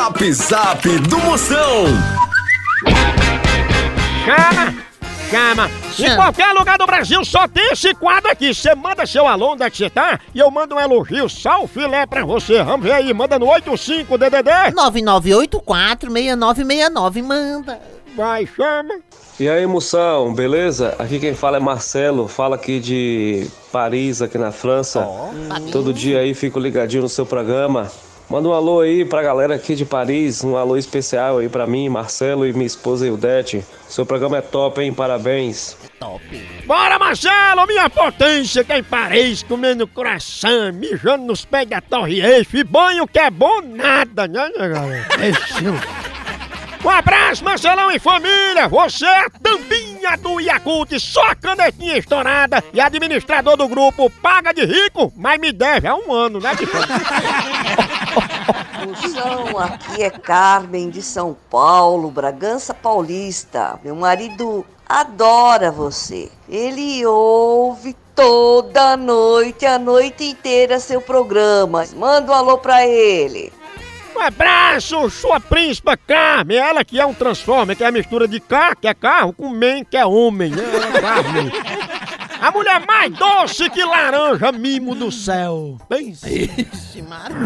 Zap Zap do Moção. Chama! Chama! Em qualquer lugar do Brasil só tem esse quadro aqui. Você manda seu alô onde é que você tá e eu mando um elogio sal filé pra você. Vamos ver aí, manda no 85DDD. 99846969, manda. Vai, chama. E aí, moção, beleza? Aqui quem fala é Marcelo, fala aqui de Paris, aqui na França. Todo dia aí fico ligadinho no seu programa. Manda um alô aí pra galera aqui de Paris, um alô especial aí pra mim, Marcelo e minha esposa Ildete. Seu programa é top, hein? Parabéns. Bora, Marcelo, minha potência, que é em Paris, comendo coração, mijando nos pés da Torre Eiffel, e banho que é bom nada, né, né, galera? Um abraço, Marcelão e família! Você é a tampinha do Yakult, só a canetinha estourada e administrador do grupo paga de rico, mas me deve há um ano, né? Moção, aqui é Carmen de São Paulo, Bragança Paulista. Meu marido adora você. Ele ouve toda noite, a noite inteira seu programa. Manda um alô pra ele. Um abraço, sua príncipa Carmen, ela que é um transformer, que é a mistura de K, que é carro, com men, que é homem, né? É Carmen. A mulher mais doce que laranja mimo do céu. Pensa.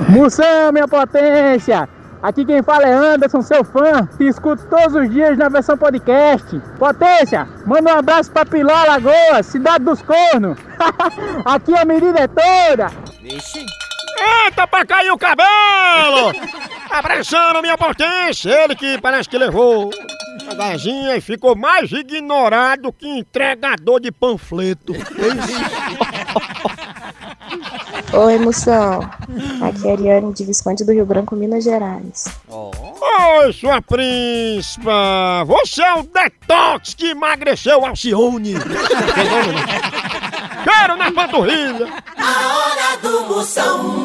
Moção, minha potência! Aqui quem fala é Anderson, seu fã, que escuto todos os dias na versão podcast. Potência, manda um abraço pra Piló Lagoas, cidade dos cornos. Aqui a medida é toda. Eita, pra cair o cabelo! Abraçando minha potência, ele que parece que levou a gazinha e ficou mais ignorado que entregador de panfleto. Oi, moção. Aqui é a Ariane de Visconde do Rio Branco, Minas Gerais. Oi, sua príncipa! Você é o detox que emagreceu Alcione! Quero na panturrilha! A hora do Moção.